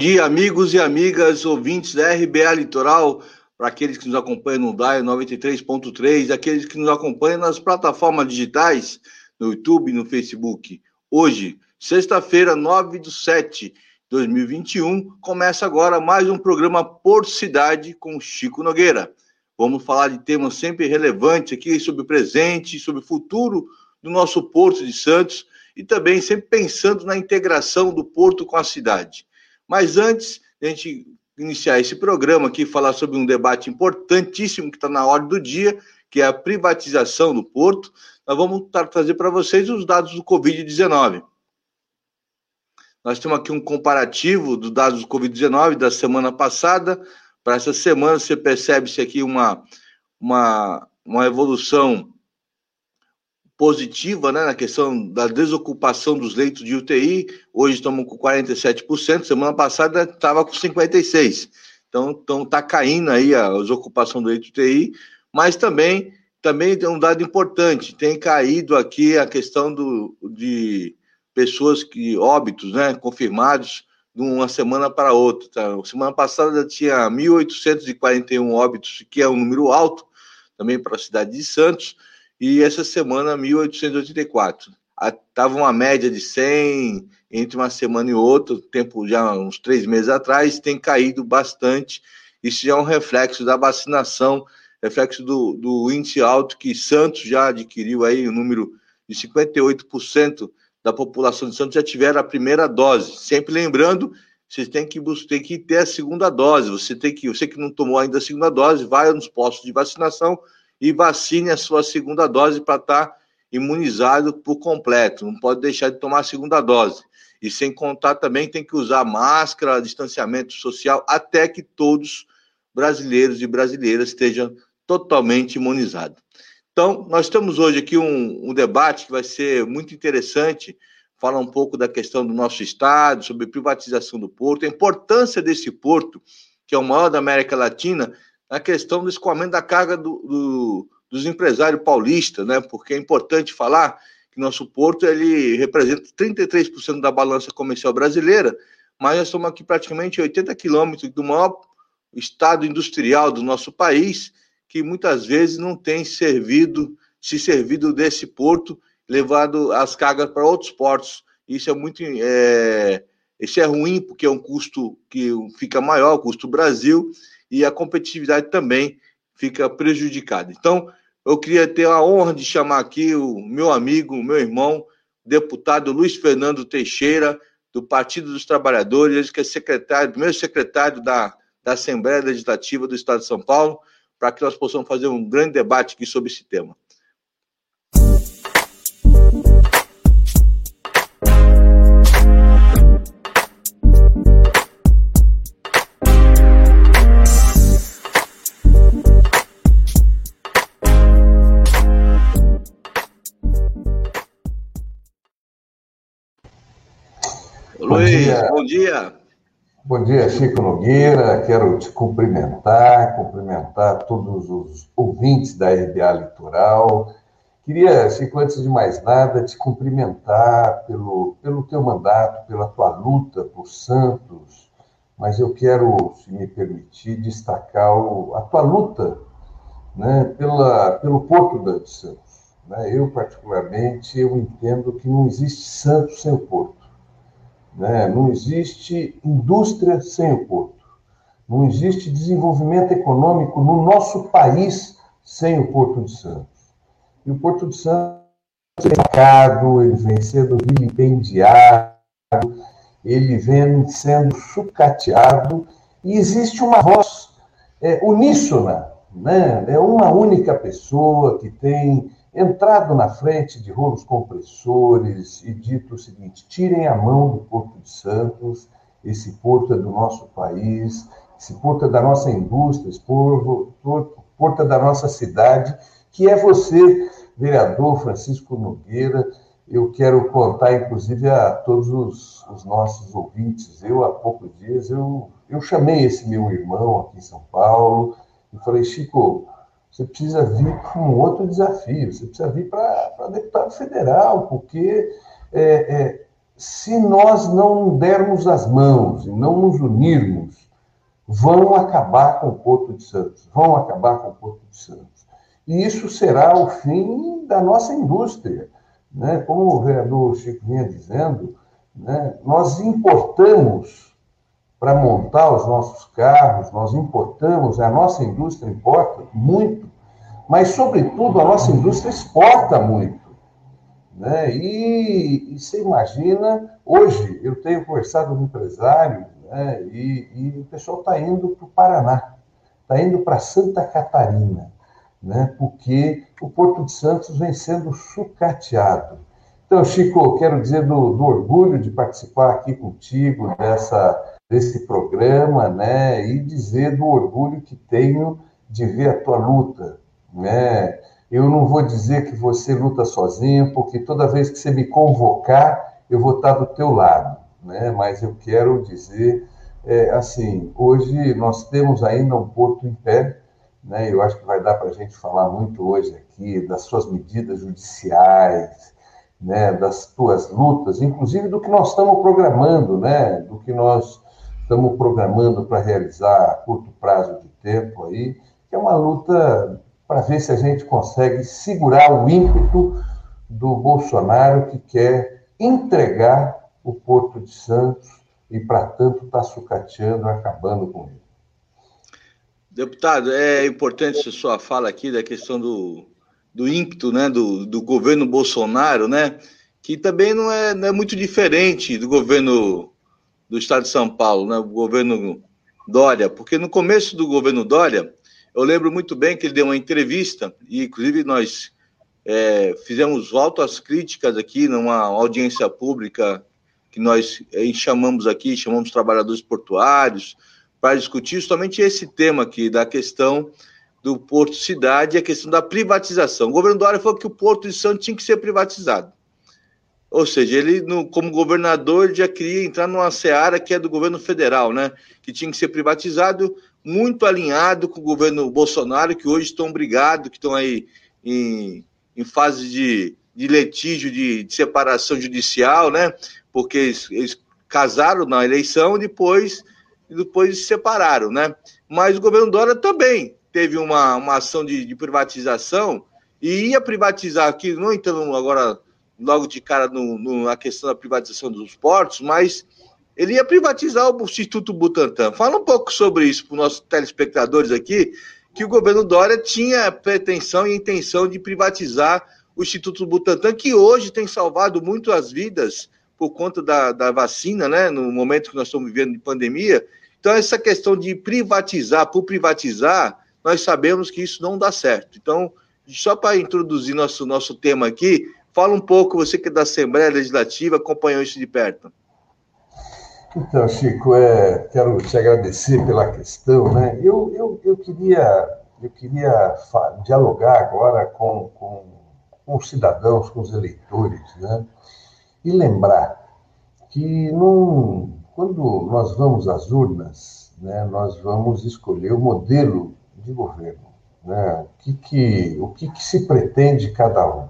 Dia, amigos e amigas, ouvintes da RBA Litoral, para aqueles que nos acompanham no DAI 93.3, aqueles que nos acompanham nas plataformas digitais, no YouTube e no Facebook. Hoje, sexta-feira, 9 de 7 de 2021, começa agora mais um programa Por Cidade com Chico Nogueira. Vamos falar de temas sempre relevantes aqui sobre o presente, sobre o futuro do nosso Porto de Santos e também sempre pensando na integração do porto com a cidade. Mas antes de a gente iniciar esse programa aqui, falar sobre um debate importantíssimo que está na ordem do dia, que é a privatização do porto, nós vamos trazer para vocês os dados do Covid-19. Nós temos aqui um comparativo dos dados do Covid-19 da semana passada. Para essa semana, você percebe-se aqui uma, uma, uma evolução positiva né, na questão da desocupação dos leitos de UTI. Hoje estamos com 47%, semana passada estava com 56%. Então, então tá caindo aí a desocupação do leito de UTI, mas também também tem um dado importante, tem caído aqui a questão do, de pessoas que óbitos, né, confirmados de uma semana para outra. Tá? Semana passada tinha 1.841 óbitos, que é um número alto também para a cidade de Santos, e essa semana 1884. Estava uma média de 100 entre uma semana e outra, tempo já uns três meses atrás, tem caído bastante. Isso já é um reflexo da vacinação, reflexo do, do índice alto que Santos já adquiriu aí, o um número de 58% da população de Santos já tiveram a primeira dose. Sempre lembrando, você tem que, tem que ter a segunda dose. Você tem que, você que não tomou ainda a segunda dose, vai nos postos de vacinação, e vacine a sua segunda dose para estar tá imunizado por completo. Não pode deixar de tomar a segunda dose. E sem contar também tem que usar máscara, distanciamento social, até que todos brasileiros e brasileiras estejam totalmente imunizados. Então, nós temos hoje aqui um, um debate que vai ser muito interessante, falar um pouco da questão do nosso estado, sobre privatização do porto, a importância desse porto, que é o maior da América Latina, a questão do escoamento da carga do, do, dos empresários paulistas, né? Porque é importante falar que nosso porto ele representa 33% da balança comercial brasileira, mas nós estamos aqui praticamente 80 quilômetros do maior estado industrial do nosso país, que muitas vezes não tem servido, se servido desse porto, levado as cargas para outros portos. Isso é muito, é, isso é ruim porque é um custo que fica maior, o custo Brasil, e a competitividade também fica prejudicada. Então, eu queria ter a honra de chamar aqui o meu amigo, o meu irmão, deputado Luiz Fernando Teixeira, do Partido dos Trabalhadores, que é secretário, primeiro secretário da, da Assembleia Legislativa do Estado de São Paulo, para que nós possamos fazer um grande debate aqui sobre esse tema. Dia. Bom dia. Chico Nogueira. Quero te cumprimentar, cumprimentar todos os ouvintes da RBA Litoral. Queria, Chico, antes de mais nada, te cumprimentar pelo, pelo teu mandato, pela tua luta por Santos, mas eu quero, se me permitir, destacar o, a tua luta né, pela, pelo Porto de Santos. Né? Eu, particularmente, eu entendo que não existe Santos sem o Porto. Né? Não existe indústria sem o porto. Não existe desenvolvimento econômico no nosso país sem o Porto de Santos. E o Porto de Santos é marcado, ele vem sendo vilipendiado, ele vem sendo sucateado, e existe uma voz é, uníssona, né? é uma única pessoa que tem entrado na frente de rolos compressores e dito o seguinte: tirem a mão do Porto de Santos, esse porto é do nosso país, esse porto é da nossa indústria, esse porto, porto é da nossa cidade, que é você, vereador Francisco Nogueira. Eu quero contar, inclusive, a todos os, os nossos ouvintes. Eu, há poucos dias, eu, eu chamei esse meu irmão aqui em São Paulo e falei, Chico, você precisa vir com um outro desafio, você precisa vir para deputado federal, porque é, é, se nós não dermos as mãos e não nos unirmos, vão acabar com o Porto de Santos, vão acabar com o Porto de Santos. E isso será o fim da nossa indústria. Né? Como o vereador Chico vinha dizendo, né? nós importamos para montar os nossos carros, nós importamos, a nossa indústria importa muito, mas, sobretudo, a nossa indústria exporta muito. Né? E, e você imagina, hoje eu tenho conversado com empresários né? e, e o pessoal está indo para o Paraná, está indo para Santa Catarina, né? porque o Porto de Santos vem sendo sucateado. Então, Chico, quero dizer do, do orgulho de participar aqui contigo dessa, desse programa, né? E dizer do orgulho que tenho de ver a tua luta, né? Eu não vou dizer que você luta sozinho, porque toda vez que você me convocar, eu vou estar do teu lado, né? Mas eu quero dizer, é, assim, hoje nós temos ainda um porto em pé, né? Eu acho que vai dar para a gente falar muito hoje aqui das suas medidas judiciais, né? Das tuas lutas, inclusive do que nós estamos programando, né? Do que nós estamos programando para realizar a curto prazo de tempo aí, que é uma luta para ver se a gente consegue segurar o ímpeto do Bolsonaro que quer entregar o Porto de Santos e, para tanto, está sucateando, acabando com ele. Deputado, é importante a sua fala aqui da questão do, do ímpeto né, do, do governo Bolsonaro, né, que também não é, não é muito diferente do governo do estado de São Paulo, né, o governo Dória, porque no começo do governo Dória, eu lembro muito bem que ele deu uma entrevista, e inclusive nós é, fizemos altas críticas aqui numa audiência pública que nós é, chamamos aqui, chamamos trabalhadores portuários, para discutir justamente esse tema aqui, da questão do Porto Cidade e a questão da privatização. O governo Dória falou que o Porto de Santos tinha que ser privatizado. Ou seja, ele, no, como governador, já queria entrar numa seara que é do governo federal, né? Que tinha que ser privatizado muito alinhado com o governo Bolsonaro, que hoje estão brigados, que estão aí em, em fase de, de litígio, de, de, separação judicial, né? Porque eles, eles casaram na eleição e depois, depois se separaram, né? Mas o governo Dória também teve uma, uma ação de, de privatização e ia privatizar aqui, não entrando agora logo de cara no, no, na questão da privatização dos portos, mas ele ia privatizar o Instituto Butantan. Fala um pouco sobre isso para os nossos telespectadores aqui, que o governo Dória tinha pretensão e intenção de privatizar o Instituto Butantan, que hoje tem salvado muito as vidas por conta da, da vacina, né? No momento que nós estamos vivendo de pandemia. Então, essa questão de privatizar por privatizar, nós sabemos que isso não dá certo. Então, só para introduzir nosso, nosso tema aqui, fala um pouco, você que é da Assembleia Legislativa, acompanhou isso de perto. Então, Chico, é, quero te agradecer pela questão. Né? Eu, eu, eu queria, eu queria dialogar agora com, com, com, os cidadãos, com os eleitores, né? e lembrar que num, quando nós vamos às urnas, né, nós vamos escolher o modelo de governo, né? o, que, que, o que, que se pretende cada um.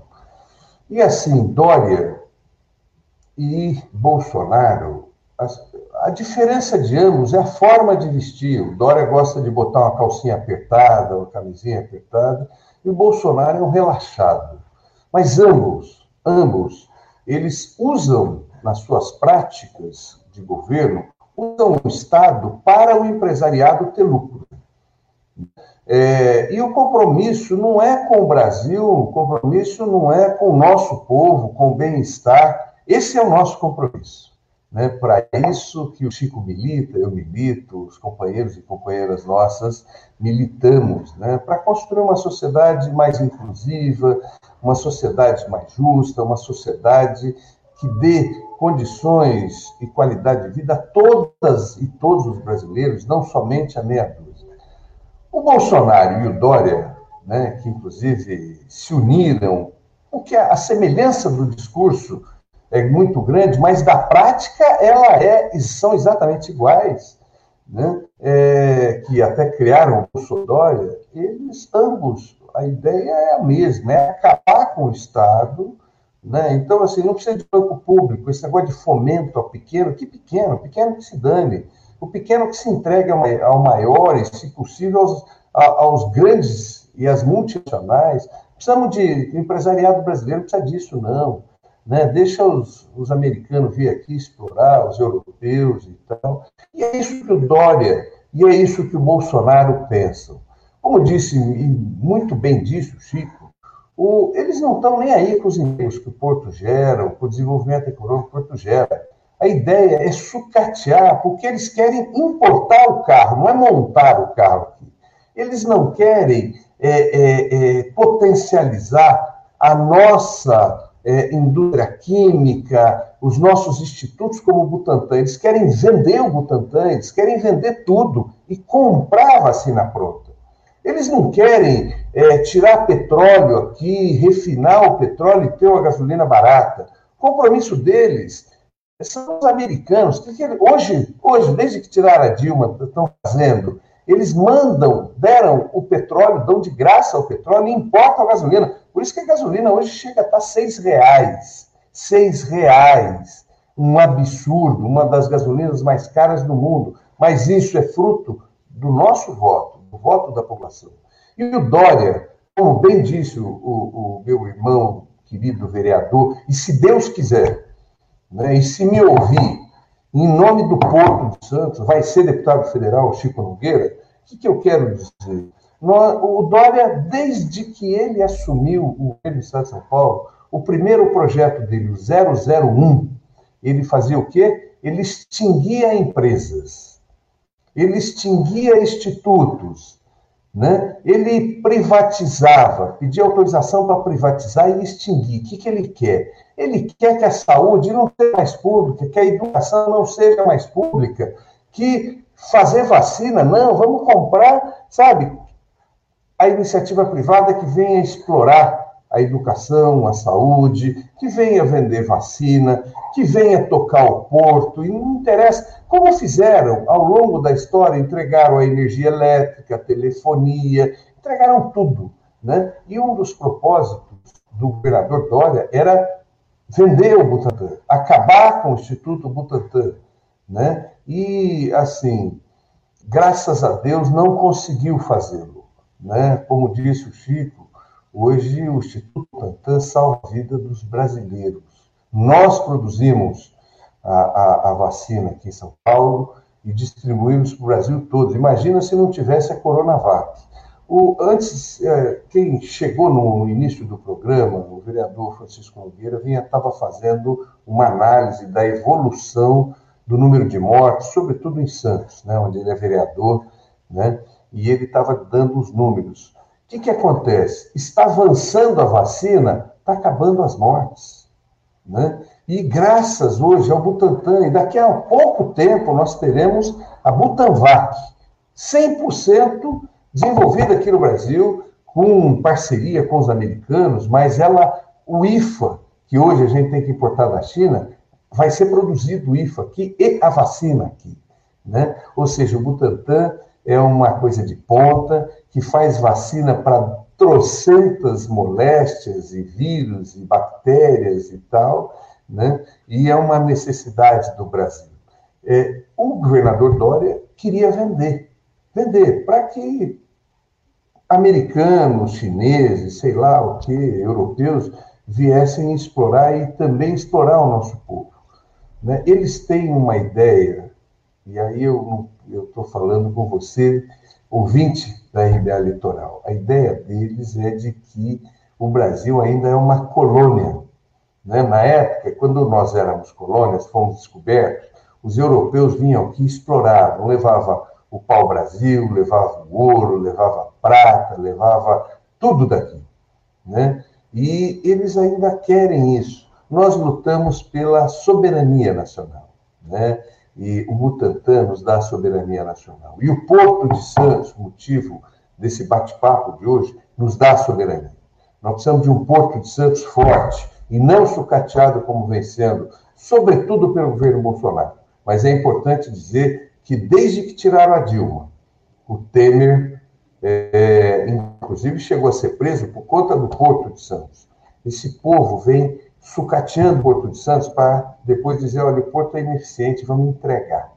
E assim, Dória e Bolsonaro a, a, diferença de ambos é a forma de vestir. O Dória gosta de botar uma calcinha apertada, uma camisinha apertada, e o Bolsonaro é um relaxado. Mas ambos, ambos, eles usam nas suas práticas de governo, usam o Estado para o empresariado ter lucro. É, e o compromisso não é com o Brasil, o compromisso não é com o nosso povo, com o bem-estar. Esse é o nosso compromisso. Né? Para isso que o Chico milita, eu milito, os companheiros e companheiras nossas militamos, né? para construir uma sociedade mais inclusiva, uma sociedade mais justa, uma sociedade que dê condições e qualidade de vida a todas e todos os brasileiros, não somente a meia dúzia. O Bolsonaro e o Dória, né, que inclusive se uniram, porque a semelhança do discurso é muito grande, mas da prática ela é, são exatamente iguais, né? É, que até criaram o Bolsonaro, eles ambos, a ideia é a mesma, é acabar com o Estado Né? Então, assim, não precisa de banco público, esse negócio de fomento ao pequeno, que pequeno? Pequeno que se dane. O pequeno que se entregue ao maior e, se possível, aos, aos grandes e às multinacionais. Precisamos de empresariado brasileiro, precisa disso, não. Né? Deixa os, os americanos vir aqui explorar, os europeus e tal. E é isso que o Dória e é isso que o Bolsonaro pensam. Como disse, e muito bem disse o Chico, o, eles não estão nem aí com os empregos que o Porto gera, com o desenvolvimento econômico que o Porto gera. A ideia é sucatear, porque eles querem importar o carro, não é montar o carro aqui. Eles não querem é, é, é, potencializar a nossa é, indústria química, os nossos institutos como o Butantan, eles querem vender o Butantan, eles querem vender tudo e comprar a vacina pronta. Eles não querem é, tirar petróleo aqui, refinar o petróleo e ter uma gasolina barata. O compromisso deles são os americanos. Que hoje, hoje, desde que tiraram a Dilma, estão fazendo eles mandam, deram o petróleo, dão de graça o petróleo e importam a gasolina. Por isso que a gasolina hoje chega a estar seis reais. Seis reais. Um absurdo, uma das gasolinas mais caras do mundo. Mas isso é fruto do nosso voto, do voto da população. E o Dória, como bem disse o, o, o meu irmão querido vereador, e se Deus quiser, né, e se me ouvir, em nome do Porto de Santos, vai ser deputado federal Chico Nogueira, o que, que eu quero dizer? O Dória, desde que ele assumiu o governo do Estado de São Paulo, o primeiro projeto dele, o 001, ele fazia o quê? Ele extinguia empresas, ele extinguia institutos, né? ele privatizava, pedia autorização para privatizar e extinguir. O que, que ele quer? Ele quer que a saúde não seja mais pública, que a educação não seja mais pública, que fazer vacina, não, vamos comprar, sabe? A iniciativa privada que venha explorar a educação, a saúde, que venha vender vacina, que venha tocar o porto, e não interessa. Como fizeram ao longo da história, entregaram a energia elétrica, a telefonia, entregaram tudo. Né? E um dos propósitos do governador Dória era vender o Butantan, acabar com o Instituto Butantan. Né? E, assim, graças a Deus, não conseguiu fazê-lo. Né? Como disse o Chico, hoje o Instituto Butantan salva a vida dos brasileiros. Nós produzimos a, a, a vacina aqui em São Paulo e distribuímos para o Brasil todo. Imagina se não tivesse a Coronavac. O, antes, é, quem chegou no, início do programa, o vereador Francisco Nogueira, estava fazendo uma análise da evolução do número de mortes, sobretudo em Santos, né, onde ele é vereador, né, e ele estava dando os números. Que, que acontece? Está avançando a vacina, está acabando as mortes. Né? E graças hoje ao Butantan, e daqui a pouco tempo nós teremos a Butanvac, 100% desenvolvida aqui no Brasil, com parceria com os americanos, mas ela, o IFA, que hoje a gente tem que importar da China, vai ser produzido o IFA aqui e a vacina aqui. Né? Ou seja, o Butantan é uma coisa de ponta que faz vacina para trocentas moléstias e vírus e bactérias e tal, né? e é uma necessidade do Brasil. É, o governador Dória queria vender, vender para que americanos, chineses, sei lá o que, europeus, viessem explorar e também explorar o nosso povo. Né? Eles têm uma ideia, e aí eu estou falando com você, ouvinte da RBA Litoral. A ideia deles é de que o Brasil ainda é uma colônia. Né? Na época, quando nós éramos colônias, fomos descobertos, os europeus vinham aqui e exploravam, levava o pau-brasil, levava o ouro, levava prata, levava tudo daqui. Né? E eles ainda querem isso nós lutamos pela soberania nacional, né? E o Butantan nos dá soberania nacional. E o Porto de Santos, motivo desse bate-papo de hoje, nos dá soberania. Nós precisamos de um Porto de Santos forte e não sucateado como vencendo, sobretudo pelo governo Bolsonaro. Mas é importante dizer que desde que tiraram a Dilma, o Temer, é, inclusive, chegou a ser preso por conta do Porto de Santos. Esse povo vem sucateando o Porto de Santos para depois dizer, olha, o Porto é ineficiente, vamos entregar.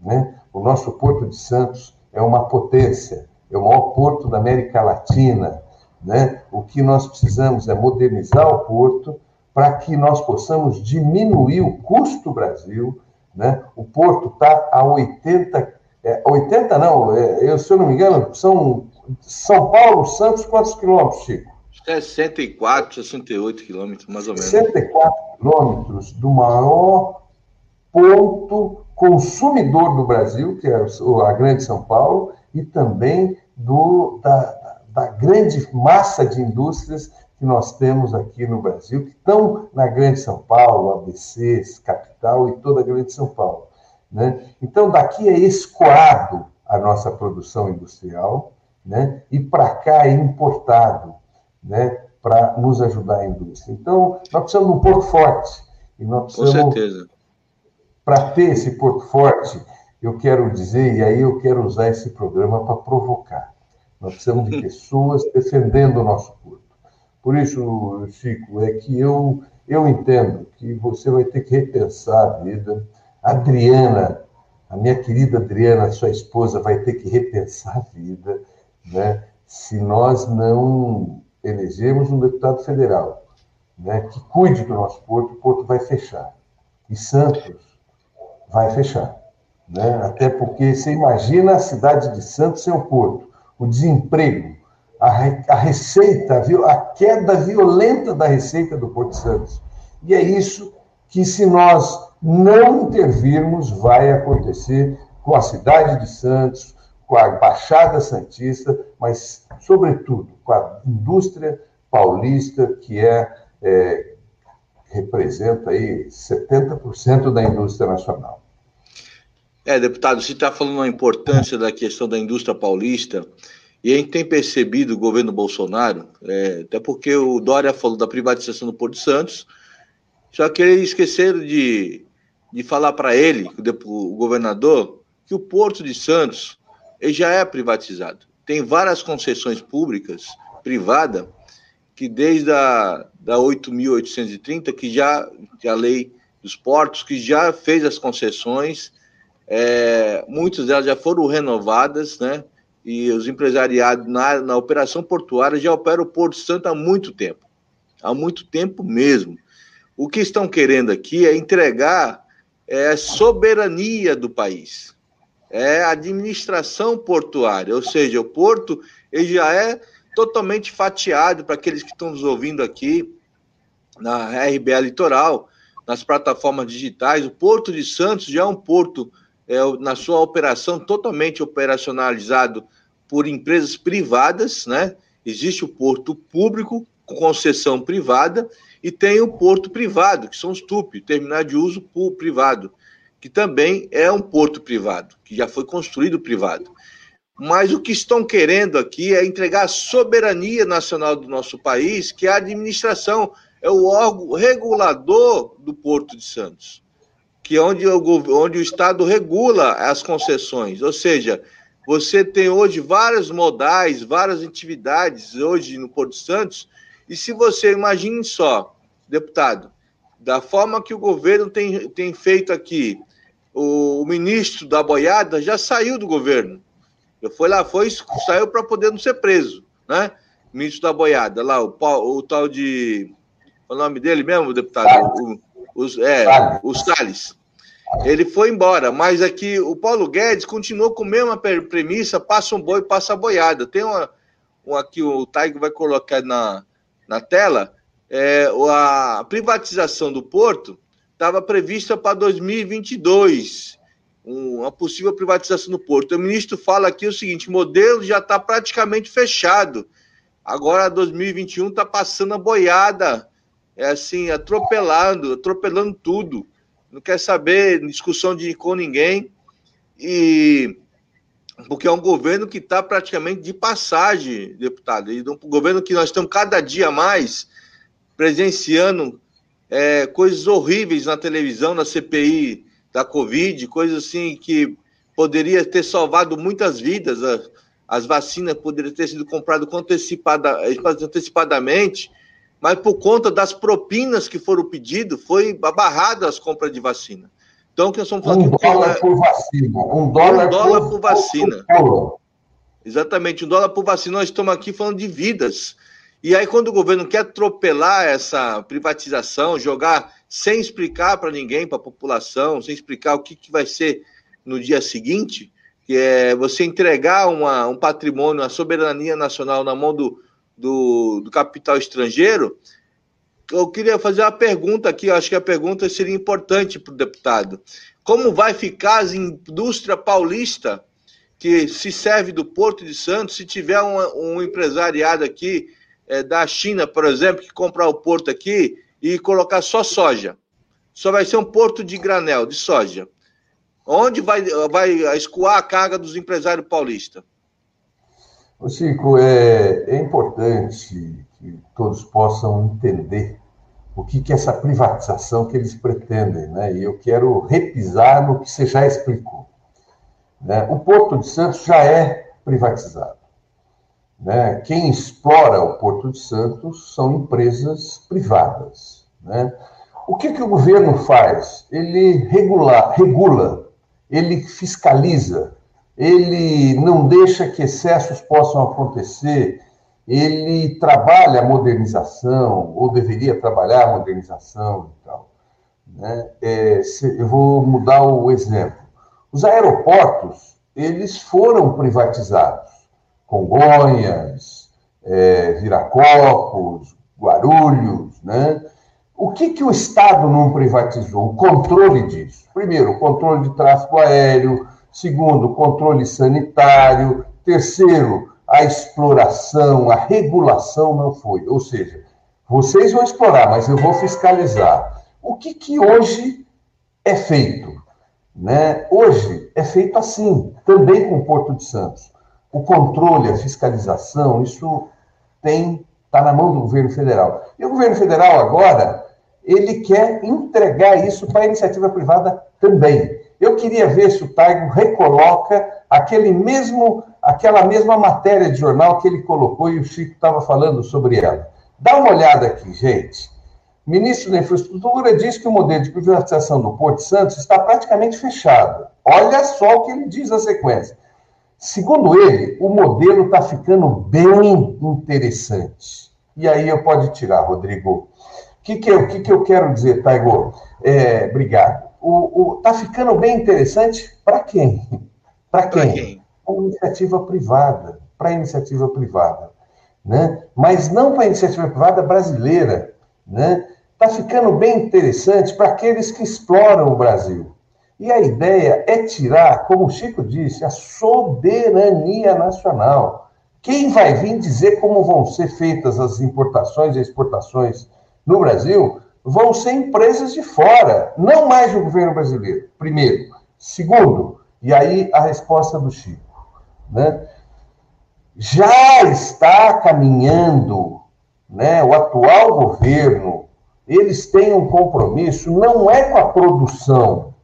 Né? O nosso Porto de Santos é uma potência, é o maior porto da América Latina. Né? O que nós precisamos é modernizar o porto para que nós possamos diminuir o custo Brasil. Né? O porto está a 80, é, 80 não, é, eu, se eu não me engano, são São Paulo, Santos, quantos quilômetros, Chico? 64, 68 quilômetros, mais ou menos. 64 quilômetros do maior ponto consumidor do Brasil, que é a Grande São Paulo, e também do, da, da grande massa de indústrias que nós temos aqui no Brasil, que estão na Grande São Paulo, ABC, capital e toda a Grande São Paulo. Né? Então, daqui é escoado a nossa produção industrial, né? e para cá é importado né? para nos ajudar a indústria. Então, nós precisamos de um porto forte. E nós precisamos, Com certeza. Para ter esse porto forte, eu quero dizer, e aí eu quero usar esse programa para provocar. Nós precisamos de pessoas defendendo o nosso porto. Por isso, Chico, é que eu, eu entendo que você vai ter que repensar a vida. Adriana, a minha querida Adriana, sua esposa, vai ter que repensar a vida, né? se nós não elegermos um deputado federal né, que cuide do nosso porto, o porto vai fechar. E Santos vai fechar. Né? Até porque você imagina a cidade de Santos sem o porto, o desemprego, a, a receita, a queda violenta da receita do Porto Santos. E é isso que, se nós não intervirmos, vai acontecer com a cidade de Santos, com a Baixada Santista, mas, sobretudo, com a indústria paulista, que é, é representa aí 70% da indústria nacional. É, deputado, você está falando a importância da questão da indústria paulista. E a gente tem percebido o governo Bolsonaro, é, até porque o Dória falou da privatização do Porto Santos, só que eles esqueceram de, de falar para ele, o governador, que o Porto de Santos ele já é privatizado. Tem várias concessões públicas, privada, que desde a da 8.830, que já, que a lei dos portos, que já fez as concessões, é, muitas delas já foram renovadas, né? e os empresariados na, na operação portuária já operam o Porto Santo há muito tempo. Há muito tempo mesmo. O que estão querendo aqui é entregar é, soberania do país. É a administração portuária, ou seja, o porto ele já é totalmente fatiado para aqueles que estão nos ouvindo aqui na RBA Litoral, nas plataformas digitais. O Porto de Santos já é um porto é, na sua operação totalmente operacionalizado por empresas privadas, né? Existe o porto público com concessão privada e tem o porto privado, que são os TUP, terminal de uso privado, que também é um porto privado, que já foi construído privado. Mas o que estão querendo aqui é entregar a soberania nacional do nosso país, que é a administração, é o órgão regulador do Porto de Santos, que é onde o, onde o Estado regula as concessões, ou seja, você tem hoje vários modais, várias atividades hoje no Porto Santos, e se você imagine só, deputado, da forma que o governo tem, tem feito aqui, o, o ministro da boiada já saiu do governo. Eu foi lá, foi, saiu para poder não ser preso, né? Ministro da boiada, lá, o, o tal de. O nome dele mesmo, deputado? O, os, é, o Salles. Ele foi embora, mas aqui o Paulo Guedes continuou com a mesma premissa: passa um boi, passa a boiada. Tem uma, uma aqui, o Taigo vai colocar na, na tela. É, a privatização do porto estava prevista para 2022, uma possível privatização do porto. O ministro fala aqui o seguinte: o modelo já está praticamente fechado. Agora 2021 está passando a boiada, é assim, atropelando, atropelando tudo não quer saber discussão de com ninguém e porque é um governo que está praticamente de passagem, deputado. E um governo que nós estamos cada dia mais presenciando é, coisas horríveis na televisão, na CPI da Covid, coisas assim que poderia ter salvado muitas vidas. As vacinas poderiam ter sido compradas antecipada, antecipadamente mas por conta das propinas que foram pedidas, foi barrada as compras de vacina. Então, que nós estamos falando... Um dólar por vacina. Um dólar, um dólar por, por vacina. Por... Exatamente, um dólar por vacina. Nós estamos aqui falando de vidas. E aí, quando o governo quer atropelar essa privatização, jogar sem explicar para ninguém, para a população, sem explicar o que, que vai ser no dia seguinte, que é você entregar uma, um patrimônio, a soberania nacional na mão do, do, do capital estrangeiro, eu queria fazer uma pergunta aqui, acho que a pergunta seria importante para o deputado. Como vai ficar a indústria paulista que se serve do Porto de Santos se tiver um, um empresariado aqui é, da China, por exemplo, que comprar o porto aqui e colocar só soja? Só vai ser um porto de granel, de soja. Onde vai, vai escoar a carga dos empresários paulistas? Ô Chico, é, é importante que todos possam entender o que, que é essa privatização que eles pretendem, né? E eu quero repisar no que você já explicou. Né? O Porto de Santos já é privatizado. Né? Quem explora o Porto de Santos são empresas privadas. Né? O que, que o governo faz? Ele regula, regula, ele fiscaliza, ele não deixa que excessos possam acontecer, ele trabalha a modernização, ou deveria trabalhar a modernização e tal. Né? É, se, eu vou mudar o exemplo. Os aeroportos, eles foram privatizados. Congonhas, é, Viracopos, Guarulhos, né? O que, que o Estado não privatizou? O controle disso. Primeiro, o controle de tráfego aéreo. Segundo, o controle sanitário. Terceiro, a exploração, a regulação não foi. Ou seja, vocês vão explorar, mas eu vou fiscalizar. O que, que hoje é feito? Né? Hoje é feito assim, também com o Porto de Santos. O controle, a fiscalização, isso tem está na mão do governo federal. E o governo federal agora ele quer entregar isso para a iniciativa privada também. Eu queria ver se o Taigo recoloca aquele mesmo, aquela mesma matéria de jornal que ele colocou e o Chico estava falando sobre ela. Dá uma olhada aqui, gente. Ministro da Infraestrutura diz que o modelo de privatização do Porto Santos está praticamente fechado. Olha só o que ele diz na sequência. Segundo ele, o modelo está ficando bem interessante. E aí eu pode tirar, Rodrigo. O que, que, eu, que, que eu quero dizer, Taigo? É, obrigado o, o, tá ficando bem interessante para quem? Para quem? quem? Para iniciativa privada, para iniciativa privada, né? Mas não para iniciativa privada brasileira, né? Tá ficando bem interessante para aqueles que exploram o Brasil. E a ideia é tirar, como o Chico disse, a soberania nacional. Quem vai vir dizer como vão ser feitas as importações e exportações no Brasil vão ser empresas de fora, não mais o governo brasileiro, primeiro. Segundo, e aí a resposta do Chico, né? já está caminhando, né? o atual governo, eles têm um compromisso, não é com a produção,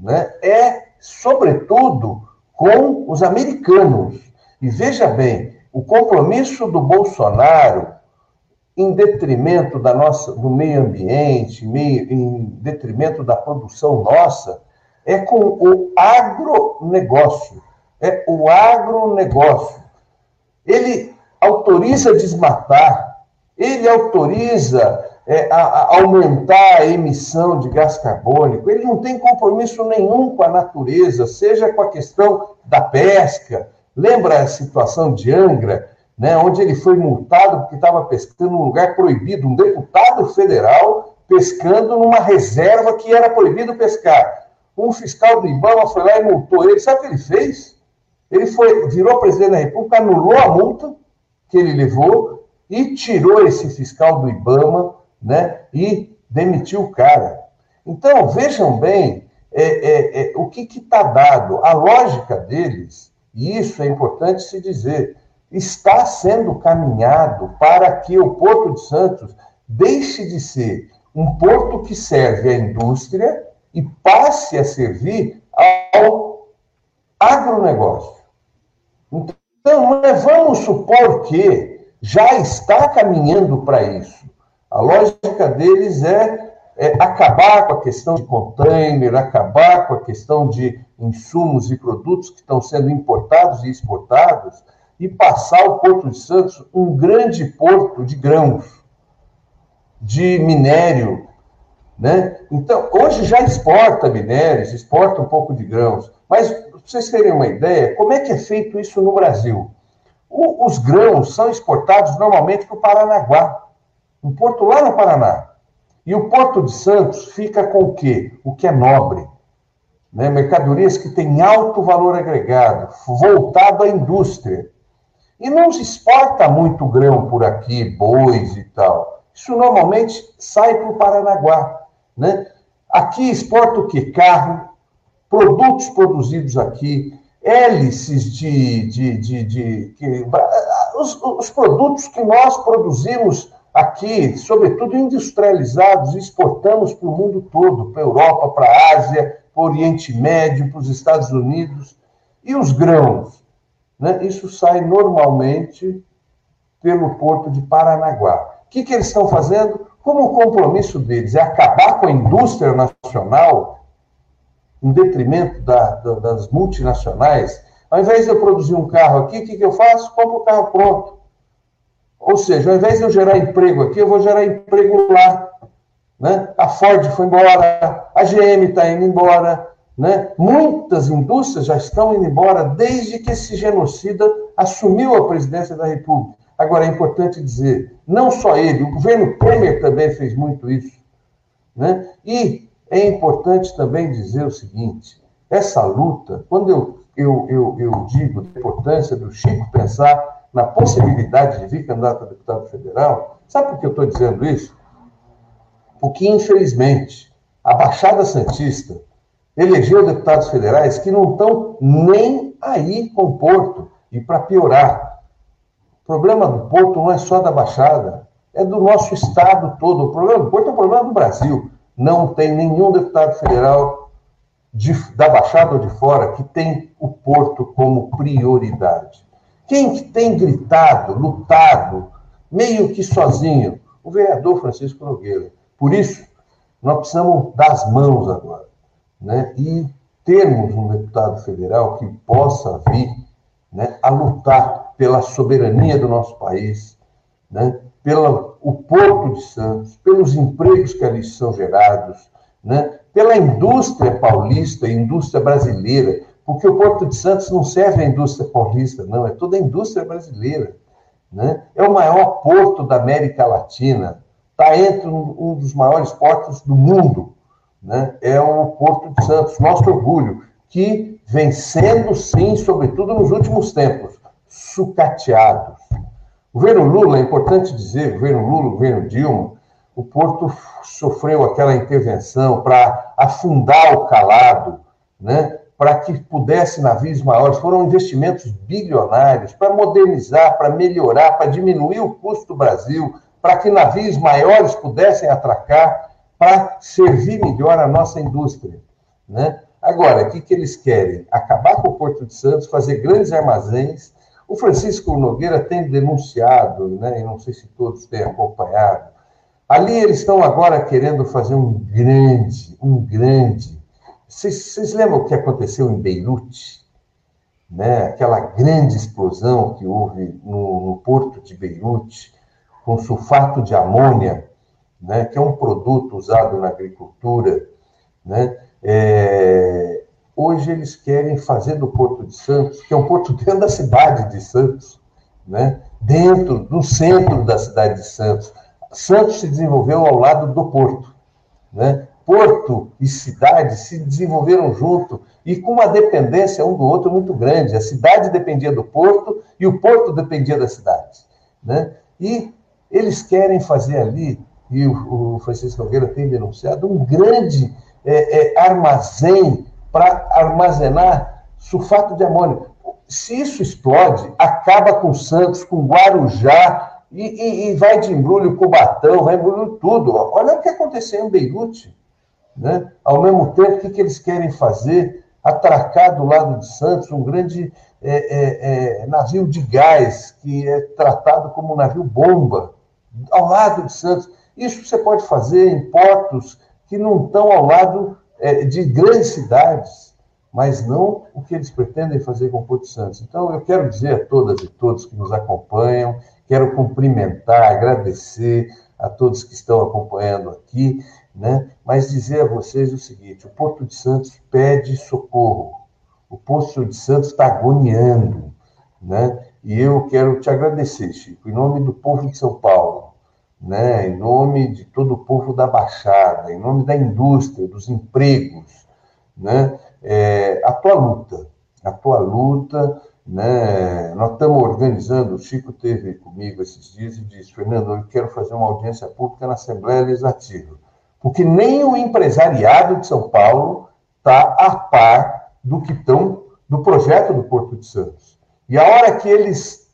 né? é, sobretudo, com os americanos. E veja bem, o compromisso do Bolsonaro em detrimento da nossa, do meio ambiente, meio, em detrimento da produção nossa, é com o agronegócio. É o agronegócio. Ele autoriza desmatar, ele autoriza é, a, a aumentar a emissão de gás carbônico, ele não tem compromisso nenhum com a natureza, seja com a questão da pesca. Lembra a situação de Angra? né, onde ele foi multado porque estava pescando num lugar proibido, um deputado federal pescando numa reserva que era proibido pescar. Um fiscal do IBAMA foi lá e multou ele. Sabe o que ele fez? Ele foi, virou presidente da República, anulou a multa que ele levou e tirou esse fiscal do IBAMA né, e demitiu o cara. Então, vejam bem é, é, é, o que está dado. A lógica deles, e isso é importante se dizer, está sendo caminhado para que o Porto de Santos deixe de ser um porto que serve à indústria e passe a servir ao agronegócio. Então, é, vamos supor que já está caminhando para isso. A lógica deles é, é, acabar com a questão de container, acabar com a questão de insumos e produtos que estão sendo importados e exportados e passar o Porto de Santos um grande porto de grãos, de minério. Né? Então, hoje já exporta minérios, exporta um pouco de grãos, mas para vocês terem uma ideia, como é que é feito isso no Brasil? O, os grãos são exportados normalmente para o Paranaguá, um porto lá no Paraná. E o Porto de Santos fica com o quê? O que é nobre. Né? Mercadorias que têm alto valor agregado, voltado à indústria. E não se exporta muito grão por aqui, bois e tal. Isso normalmente sai para o Paranaguá. Né? Aqui exporta o quê? Carro, produtos produzidos aqui, hélices de. de, de, de que, os, os produtos que nós produzimos aqui, sobretudo industrializados, exportamos para o mundo todo, para a Europa, para a Ásia, para o Oriente Médio, para os Estados Unidos. E os grãos? Né? Isso sai normalmente pelo porto de Paranaguá. O que, que eles estão fazendo? Como o compromisso deles é acabar com a indústria nacional, em detrimento da, da, das multinacionais, ao invés de eu produzir um carro aqui, o que, que eu faço? Compro o carro pronto. Ou seja, ao invés de eu gerar emprego aqui, eu vou gerar emprego lá. Né? A Ford foi embora, a GM está indo embora, né? muitas indústrias já estão indo embora desde que esse genocida assumiu a presidência da República. Agora, é importante dizer, não só ele, o governo Temer também fez muito isso. Né? E é importante também dizer o seguinte: essa luta, quando eu, eu, eu, eu digo da importância do Chico pensar na possibilidade de vir candidato a deputado federal, sabe por que eu estou dizendo isso? Porque, infelizmente, a Baixada Santista elegeu deputados federais que não estão nem aí com o Porto. E para piorar, o problema do Porto não é só da Baixada, é do nosso Estado todo. O problema do Porto é o problema do Brasil não tem nenhum deputado federal de, da Baixada ou de fora que tem o porto como prioridade. Quem que tem gritado, lutado, meio que sozinho? O vereador Francisco Nogueira. Por isso, nós precisamos dar as mãos agora, né? E termos um deputado federal que possa vir né, a lutar pela soberania do nosso país, né, pelo o Porto de Santos, pelos empregos que ali são gerados, né? pela indústria paulista indústria brasileira, porque o Porto de Santos não serve à indústria paulista, não, é toda a indústria brasileira. Né? É o maior porto da América Latina, está entre um, dos maiores portos do mundo, né? é o Porto de Santos, nosso orgulho, que vem sendo, sim, sobretudo nos últimos tempos, sucateado, o governo Lula, é importante dizer, governo Lula, governo Dilma, o Porto sofreu aquela intervenção para afundar o calado, né? Para que pudesse navios maiores. Foram investimentos bilionários para modernizar, para melhorar, para diminuir o custo do Brasil, para que navios maiores pudessem atracar, para servir melhor a nossa indústria. Né? Agora, o que, que eles querem? Acabar com o Porto de Santos, fazer grandes armazéns o Francisco Nogueira tem denunciado, né, e não sei se todos têm acompanhado, ali eles estão agora querendo fazer um grande, um grande. Vocês, lembram o que aconteceu em Beirute? Né? Aquela grande explosão que houve no, no porto de Beirute, com sulfato de amônia, né, que é um produto usado na agricultura, né, é, Hoje eles querem fazer do Porto de Santos, que é um porto dentro da cidade de Santos, né? dentro, no centro da cidade de Santos. Santos se desenvolveu ao lado do porto. Né? Porto e cidade se desenvolveram junto e com uma dependência um do outro muito grande. A cidade dependia do porto e o porto dependia da cidade. Né? E eles querem fazer ali, e o, o Francisco Nogueira tem denunciado, um grande é, é, armazém para armazenar sulfato de amônio. Se isso explode, acaba com Santos, com Guarujá, e, e, e vai de embrulho Cubatão, vai embrulho tudo. Olha o que aconteceu em Beirute. Né? Ao mesmo tempo, o que, que eles querem fazer? atracar do lado de Santos um grande é, é, é, navio de gás, que é tratado como um navio bomba, ao lado de Santos. Isso você pode fazer em portos que não estão ao lado é, de grandes cidades, mas não o que eles pretendem fazer com Porto Santos. Então, eu quero dizer a todas e todos que nos acompanham, quero cumprimentar, agradecer a todos que estão acompanhando aqui, né? mas dizer a vocês o seguinte: o Porto de Santos pede socorro, o Porto de Santos está agoniando, né? e eu quero te agradecer, Chico, em nome do povo de São Paulo, né? em nome de todo o povo da Baixada, em nome da indústria, dos empregos, né? É, a tua luta, a tua luta né? Nós estamos organizando, o Chico teve comigo esses dias e disse, Fernando, eu quero fazer uma audiência pública na Assembleia Legislativa, porque nem o empresariado de São Paulo está a par do que estão do projeto do Porto de Santos. E a hora que eles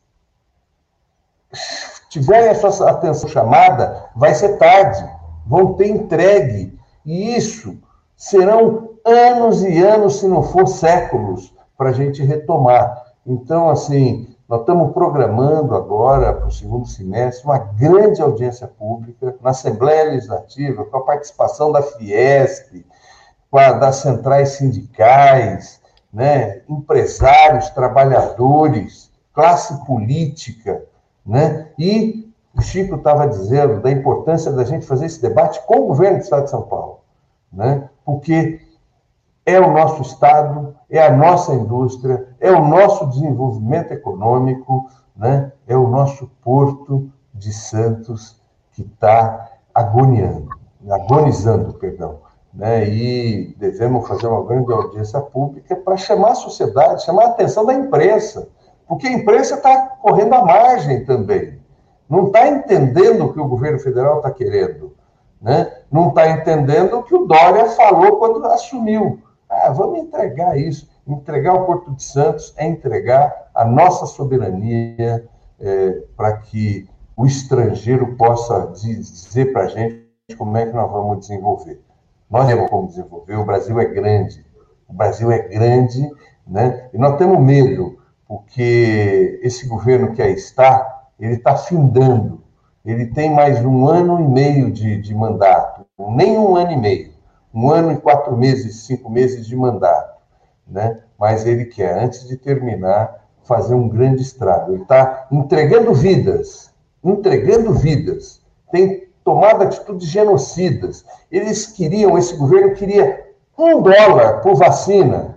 tiverem a sua atenção chamada, vai ser tarde, vão ter entregue, e isso serão anos e anos, se não for séculos, para a gente retomar. Então, assim, nós estamos programando agora, para o segundo semestre, uma grande audiência pública na Assembleia Legislativa, com a participação da Fiesp, a, das centrais sindicais, né, empresários, trabalhadores, classe política, né? E o Chico estava dizendo da importância da gente fazer esse debate com o governo do Estado de São Paulo, né? Porque é o nosso Estado, é a nossa indústria, é o nosso desenvolvimento econômico, né? é o nosso Porto de Santos que está agoniando, agonizando, perdão. Né? E devemos fazer uma grande audiência pública para chamar a sociedade, chamar a atenção da imprensa, porque a imprensa está correndo à margem também. Não está entendendo o que o governo federal está querendo. Né? Não está entendendo o que o Dória falou quando assumiu. Ah, vamos entregar isso. Entregar o Porto de Santos é entregar a nossa soberania é, para que o estrangeiro possa dizer para a gente como é que nós vamos desenvolver. Nós temos como desenvolver, o Brasil é grande. O Brasil é grande, né? E nós temos medo, porque esse governo que aí está, ele está findando. Ele tem mais um ano e meio de, de mandato, nem um ano e meio um ano e quatro meses, cinco meses de mandato, né? Mas ele quer, antes de terminar, fazer um grande estrago. Ele está entregando vidas, entregando vidas. Tem tomado atitudes genocidas. Eles queriam, esse governo queria um dólar por vacina.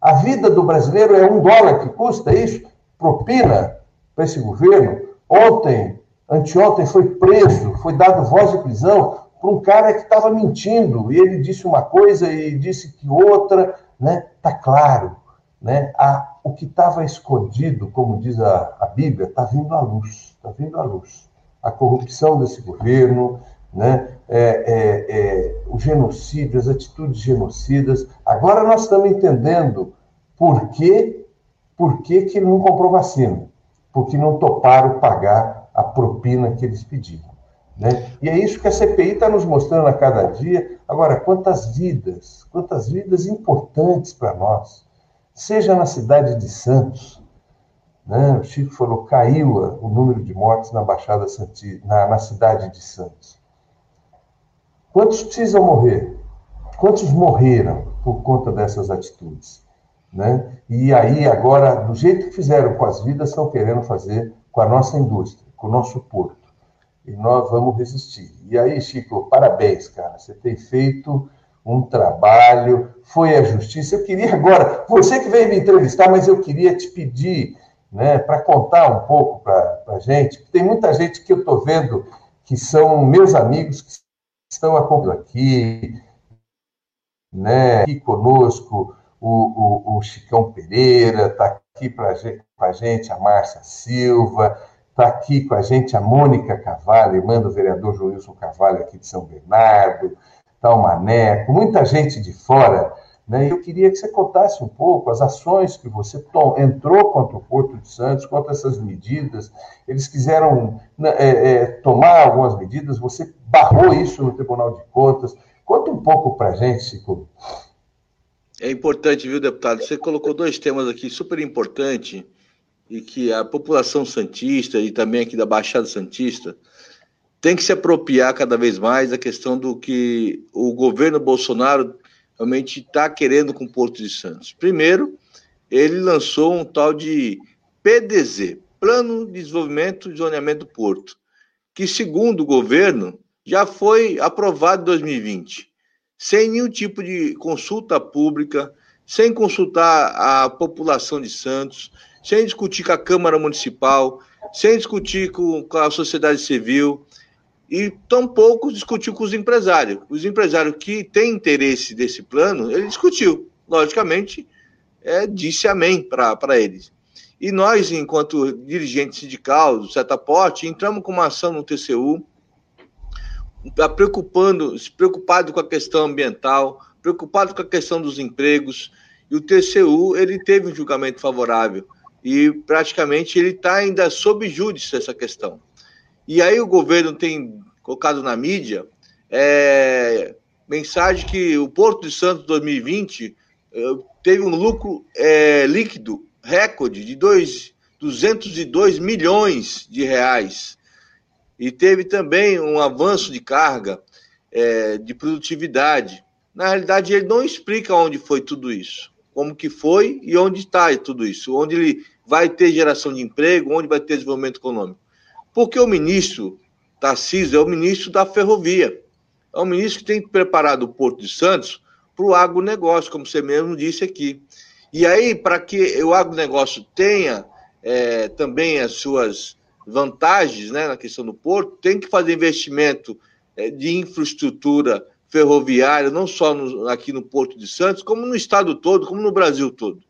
A vida do brasileiro é um dólar que custa isso? Propina para esse governo. Ontem, anteontem, foi preso, foi dado voz de prisão para um cara que estava mentindo, e ele disse uma coisa e disse que outra, né? Tá claro, né? A, o que estava escondido, como diz a, a Bíblia, está vindo à luz, está vindo à luz. A corrupção desse governo, né? É, é, é, o genocídio, as atitudes genocidas. Agora nós estamos entendendo por que, por que, que não comprou vacina, porque não toparam pagar a propina que eles pediram. Né? E é isso que a CPI está nos mostrando a cada dia. Agora, quantas vidas, quantas vidas importantes para nós, seja na cidade de Santos, né? o Chico falou, caiu o número de mortes na Baixada Santista, na, na cidade de Santos. Quantos precisam morrer? Quantos morreram por conta dessas atitudes? Né? E aí, agora, do jeito que fizeram com as vidas, estão querendo fazer com a nossa indústria, com o nosso porto e nós vamos resistir. E aí, Chico, parabéns, cara. Você tem feito um trabalho, foi a justiça. Eu queria agora, você que veio me entrevistar, mas eu queria te pedir, né, para contar um pouco para a gente, tem muita gente que eu estou vendo que são meus amigos que estão acompanhando aqui, né, aqui conosco, o, o, o Chicão Pereira, está aqui para a gente, a Márcia Silva, Está aqui com a gente a Mônica Cavalho, irmã do vereador Joilson Cavalho, aqui de São Bernardo, está o Maneco, muita gente de fora. Né? Eu queria que você contasse um pouco as ações que você entrou contra o Porto de Santos, contra essas medidas. Eles quiseram né, é, é, tomar algumas medidas, você barrou isso no Tribunal de Contas. Conta um pouco para a gente, Chico. É importante, viu, deputado? Você colocou dois temas aqui super importantes e que a população santista e também aqui da Baixada Santista tem que se apropriar cada vez mais da questão do que o governo Bolsonaro realmente está querendo com o Porto de Santos. Primeiro, ele lançou um tal de PDZ, Plano de Desenvolvimento e Zoneamento do Porto, que, segundo o governo, já foi aprovado em 2020, sem nenhum tipo de consulta pública, sem consultar a população de Santos, sem discutir com a Câmara Municipal, sem discutir com, com a sociedade civil e tampouco discutiu com os empresários. Os empresários que têm interesse desse plano, ele discutiu. Logicamente, é, disse amém para eles. E nós, enquanto dirigente sindical do Setaporte, entramos com uma ação no TCU, tá preocupando, preocupado com a questão ambiental, preocupado com a questão dos empregos, e o TCU ele teve um julgamento favorável e praticamente ele está ainda sob júdice essa questão. E aí o governo tem colocado na mídia é, mensagem que o Porto de Santos 2020 é, teve um lucro é, líquido recorde de dois, 202 milhões de reais. E teve também um avanço de carga, é, de produtividade. Na realidade, ele não explica onde foi tudo isso, como que foi e onde está tudo isso, onde ele vai ter geração de emprego, onde vai ter desenvolvimento econômico. Porque o ministro Tarcísio é o ministro da ferrovia. É o ministro que tem preparado o Porto de Santos para o agronegócio, como você mesmo disse aqui. E aí, para que o agronegócio tenha é, também as suas vantagens né, na questão do porto, tem que fazer investimento é, de infraestrutura ferroviária, não só no, aqui no Porto de Santos, como no estado todo, como no Brasil todo.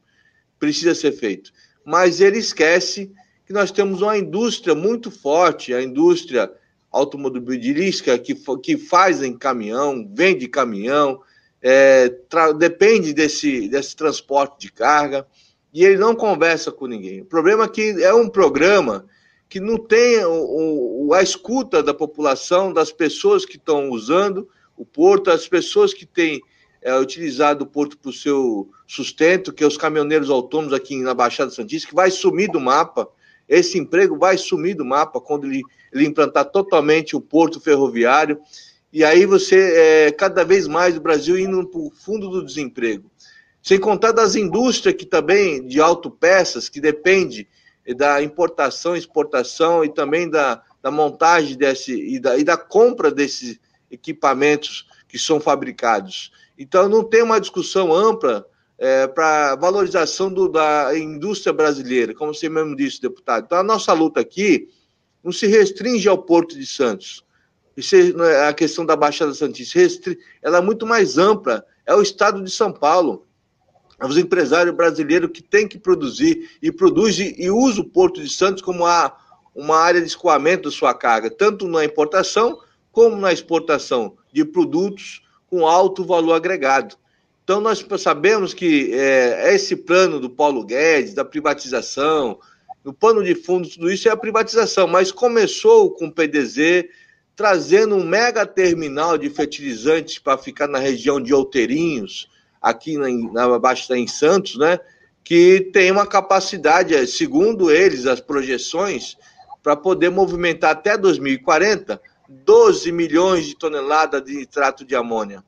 Precisa ser feito. Mas ele esquece que nós temos uma indústria muito forte, a indústria automobilística que, que faz em caminhão, vende caminhão, é, depende desse, desse transporte de carga e ele não conversa com ninguém. O problema é que é um programa que não tem o, o, a escuta da população, das pessoas que estão usando o porto, as pessoas que têm é, utilizado o porto para o seu sustento, que é os caminhoneiros autônomos aqui na Baixada Santista, que vai sumir do mapa. Esse emprego vai sumir do mapa quando ele, ele implantar totalmente o porto ferroviário. E aí você, é, cada vez mais, o Brasil indo para o fundo do desemprego. Sem contar das indústrias que também, de autopeças, que depende da importação, exportação e também da, da montagem desse, e da, e da compra desses equipamentos que são fabricados. Então, não tem uma discussão ampla é, para valorização do, da indústria brasileira, como você mesmo disse, deputado. Então, a nossa luta aqui não se restringe ao Porto de Santos. Isso é a questão da Baixada Santista. Ela é muito mais ampla. É o estado de São Paulo. É os empresários brasileiros que têm que produzir e produzem e usa o Porto de Santos como a, uma área de escoamento da sua carga, tanto na importação como na exportação de produtos com alto valor agregado. Então, nós sabemos que é, esse plano do Paulo Guedes, da privatização, no pano de fundo, tudo isso é a privatização, mas começou com o PDZ, trazendo um mega terminal de fertilizantes para ficar na região de Outeirinhos, aqui na, na Baixa em Santos, né? Que tem uma capacidade, segundo eles, as projeções, para poder movimentar até 2040 12 milhões de toneladas de nitrato de amônia.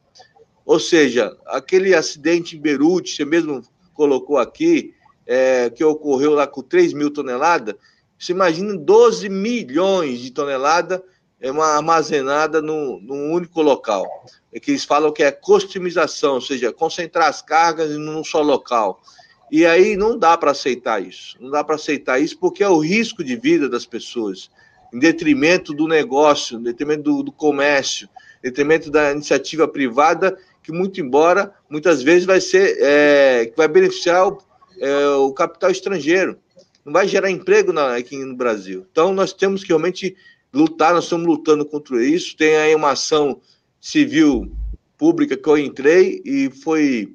Ou seja, aquele acidente em Beirute, você mesmo colocou aqui, é, que ocorreu lá com 3 mil toneladas, você imagina 12 milhões de toneladas é uma armazenada num, num único local. É que eles falam que é customização, ou seja, concentrar as cargas num só local. E aí não dá para aceitar isso. Não dá para aceitar isso porque é o risco de vida das pessoas, em detrimento do negócio, em detrimento do, do comércio, em detrimento da iniciativa privada, que muito embora muitas vezes vai ser é, que vai beneficiar o, é, o capital estrangeiro, não vai gerar emprego na, aqui no Brasil. Então nós temos que realmente lutar, nós estamos lutando contra isso. Tem aí uma ação civil pública que eu entrei e foi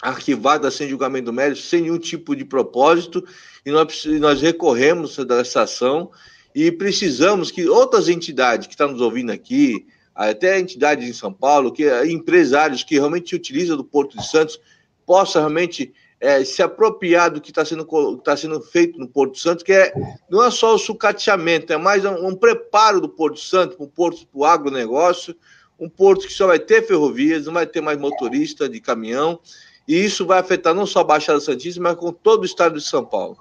arquivada sem julgamento médico, sem nenhum tipo de propósito, e nós, nós recorremos dessa ação e precisamos que outras entidades que estão nos ouvindo aqui, até entidades em São Paulo, que empresários que realmente utilizam do Porto de Santos, possa realmente é, se apropriar do que está sendo, tá sendo feito no Porto Santo, que é, não é só o sucateamento, é mais um, um preparo do Porto Santo para o porto, para o agronegócio, um porto que só vai ter ferrovias, não vai ter mais motorista de caminhão, e isso vai afetar não só a Baixada Santista, mas com todo o estado de São Paulo.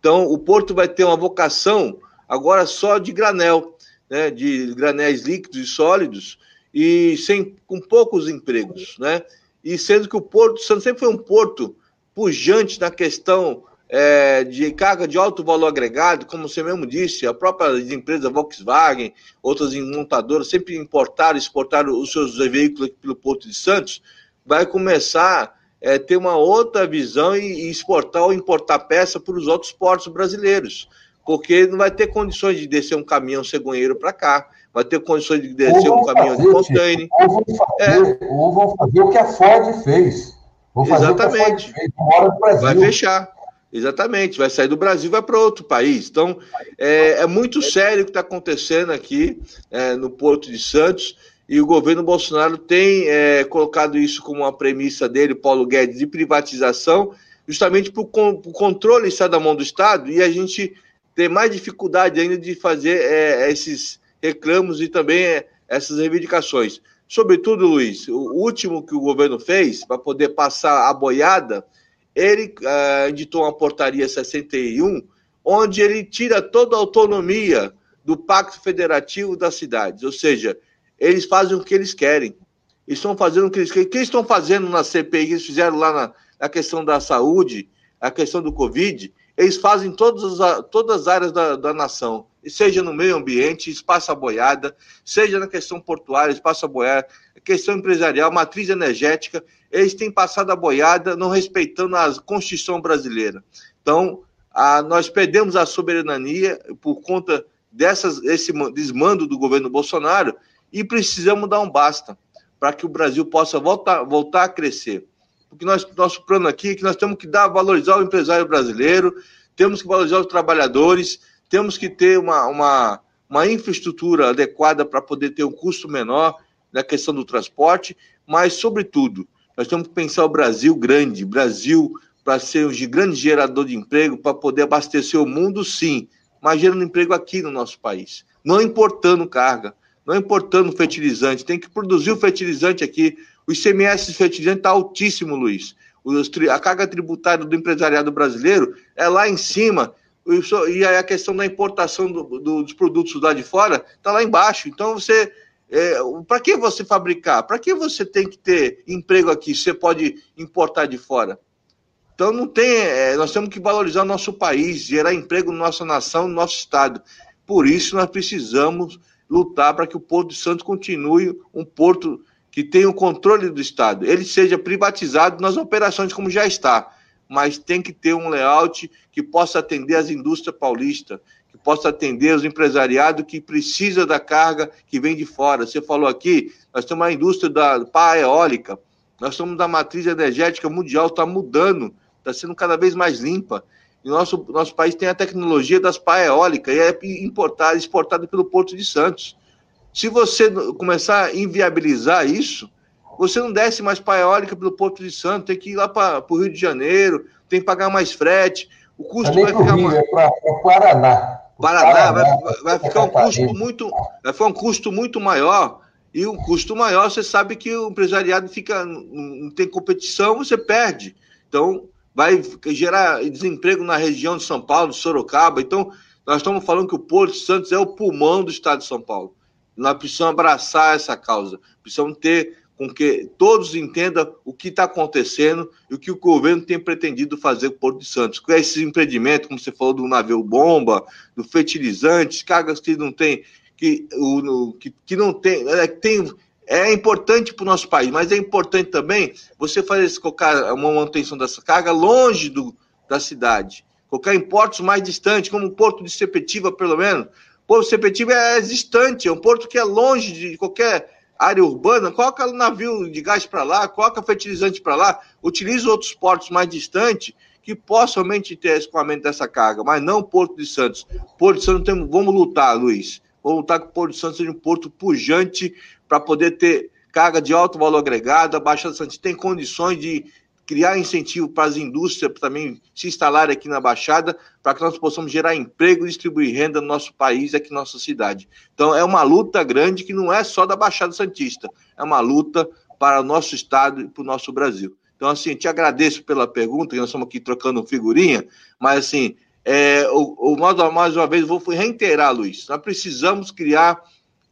Então, o porto vai ter uma vocação agora só de granel, né, de granéis líquidos e sólidos, e sem, com poucos empregos, né? E sendo que o Porto Santo sempre foi um porto pujante na questão é, de carga de alto valor agregado, como você mesmo disse, a própria empresa Volkswagen, outras montadoras sempre importaram, exportaram os seus veículos pelo Porto de Santos, vai começar a é, ter uma outra visão e, e exportar ou importar peça para os outros portos brasileiros, porque não vai ter condições de descer um caminhão cegonheiro para cá, vai ter condições de descer um caminhão fazer, de container. Ou vão, fazer, é. ou vão fazer o que a Ford fez. Vão Exatamente. Ford fez. Vai fechar. Exatamente, vai sair do Brasil vai para outro país. Então, é, é, muito sério o que está acontecendo aqui é, no Porto de Santos, e o governo Bolsonaro tem é, colocado isso como uma premissa dele, Paulo Guedes, de privatização, justamente para o controle estar da mão do Estado, e a gente ter mais dificuldade ainda de fazer é, esses reclamos e também é, essas reivindicações. Sobretudo, Luiz, o último que o governo fez para poder passar a boiada, ele uh, editou uma portaria 61, onde ele tira toda a autonomia do Pacto Federativo das cidades, ou seja, eles fazem o que eles querem. Estão fazendo o que eles querem. O que eles estão fazendo na CPI, eles fizeram lá na, na questão da saúde, a questão do Covid, eles fazem todas as, todas as áreas da, da nação, seja no meio ambiente, espaço boiada, seja na questão portuária, espaço boiada, questão empresarial, matriz energética, eles têm passado a boiada não respeitando a Constituição brasileira. Então, a, nós perdemos a soberania por conta dessas, desse desmando do governo Bolsonaro e precisamos dar um basta para que o Brasil possa voltar, voltar a crescer porque nós, nosso plano aqui é que nós temos que dar, valorizar o empresário brasileiro, temos que valorizar os trabalhadores, temos que ter uma, uma, uma infraestrutura adequada para poder ter um custo menor na questão do transporte, mas, sobretudo, nós temos que pensar o Brasil grande, Brasil para ser um grande gerador de emprego, para poder abastecer o mundo, sim, mas gerando emprego aqui no nosso país, não importando carga, não importando fertilizante, tem que produzir o fertilizante aqui, o ICMS fertilizante está altíssimo, Luiz. A carga tributária do empresariado brasileiro é lá em cima. E a questão da importação do, do, dos produtos lá de fora está lá embaixo. Então você. É, para que você fabricar? Para que você tem que ter emprego aqui? Você pode importar de fora. Então não tem. É, nós temos que valorizar o nosso país, gerar emprego na nossa nação, no nosso estado. Por isso nós precisamos lutar para que o Porto de Santos continue um porto que tenha o controle do Estado, ele seja privatizado nas operações como já está, mas tem que ter um layout que possa atender as indústrias paulistas, que possa atender os empresariados que precisa da carga que vem de fora. Você falou aqui, nós temos a indústria da pá eólica, nós somos da matriz energética mundial, está mudando, está sendo cada vez mais limpa. E nosso, nosso país tem a tecnologia das pá eólicas e é importada, exportada pelo Porto de Santos. Se você começar a inviabilizar isso, você não desce mais para a eólica pelo Porto de Santo, tem que ir lá para o Rio de Janeiro, tem que pagar mais frete, o custo vai ficar Rio, mais. É para o Paraná. Paraná, Paraná vai, vai ficar um custo muito, vai ficar um custo muito maior. E um custo maior, você sabe que o empresariado fica, não tem competição, você perde. Então, vai gerar desemprego na região de São Paulo, de Sorocaba. Então, nós estamos falando que o Porto de Santos é o pulmão do estado de São Paulo. Nós precisamos abraçar essa causa, precisamos ter com que todos entendam o que está acontecendo e o que o governo tem pretendido fazer com o Porto de Santos. Com esses empreendimentos, como você falou, do navio bomba, do fertilizantes, cargas que não tem, que, o, que, que não tem, é, tem é importante para o nosso país, mas é importante também você fazer colocar uma manutenção dessa carga longe do, da cidade, colocar em portos mais distantes, como o Porto de Sepetiba, pelo menos, Porto Sepetiba é distante, é um porto que é longe de qualquer área urbana. Coloca o navio de gás para lá, coloca fertilizante para lá, utiliza outros portos mais distantes que possam realmente ter escoamento dessa carga, mas não Porto de Santos. Porto de Santos, vamos lutar, Luiz. Vamos lutar que o Porto de Santos seja um porto pujante para poder ter carga de alto valor agregado. A Baixada Santista tem condições de criar incentivo para as indústrias também se instalarem aqui na Baixada, para que nós possamos gerar emprego e distribuir renda no nosso país, aqui na nossa cidade. Então, é uma luta grande que não é só da Baixada Santista, é uma luta para o nosso Estado e para o nosso Brasil. Então, assim, te agradeço pela pergunta, que nós estamos aqui trocando figurinha, mas, assim, é, o, o, mais, mais uma vez, vou reiterar, Luiz, nós precisamos criar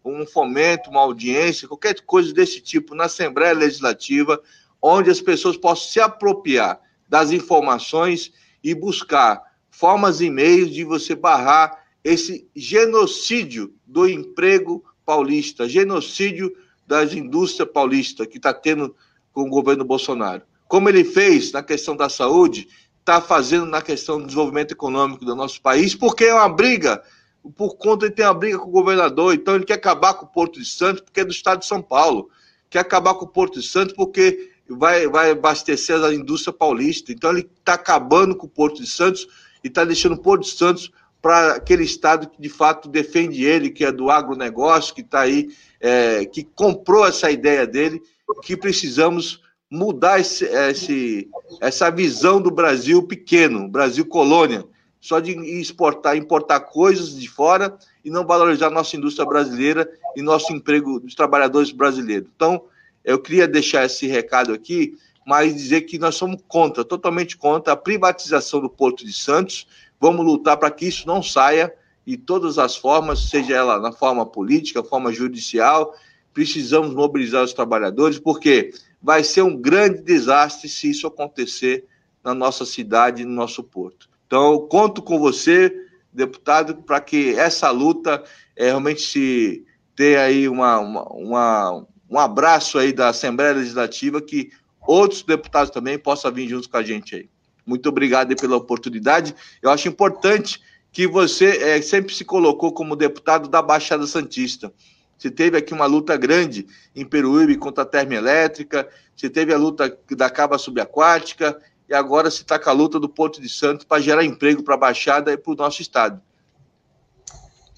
um fomento, uma audiência, qualquer coisa desse tipo na Assembleia Legislativa, onde as pessoas possam se apropriar das informações e buscar formas e meios de você barrar esse genocídio do emprego paulista, genocídio das indústrias paulistas que está tendo com o governo Bolsonaro. Como ele fez na questão da saúde, está fazendo na questão do desenvolvimento econômico do nosso país, porque é uma briga, por conta de ter uma briga com o governador, então ele quer acabar com o Porto de Santos, porque é do estado de São Paulo, quer acabar com o Porto de Santos, porque vai, vai abastecer a indústria paulista. Então, ele está acabando com o Porto de Santos e está deixando o Porto de Santos para aquele estado que de fato defende ele, que é do agronegócio, que está aí, é, que comprou essa ideia dele, que precisamos mudar esse, esse, essa visão do Brasil pequeno, Brasil colônia, só de exportar, importar coisas de fora e não valorizar nossa indústria brasileira e nosso emprego dos trabalhadores brasileiros. Então, eu queria deixar esse recado aqui, mas dizer que nós somos contra, totalmente contra a privatização do Porto de Santos. Vamos lutar para que isso não saia de todas as formas, seja ela na forma política, forma judicial. Precisamos mobilizar os trabalhadores, porque vai ser um grande desastre se isso acontecer na nossa cidade, no nosso porto. Então, eu conto com você, deputado, para que essa luta é, realmente se tenha aí uma, uma, uma um abraço aí da Assembleia Legislativa, que outros deputados também possam vir juntos com a gente aí. Muito obrigado pela oportunidade. Eu acho importante que você é, sempre se colocou como deputado da Baixada Santista. Você teve aqui uma luta grande em Peruíbe contra a termoelétrica, você teve a luta da cava subaquática, e agora se está com a luta do Porto de Santos para gerar emprego para a Baixada e para o nosso estado.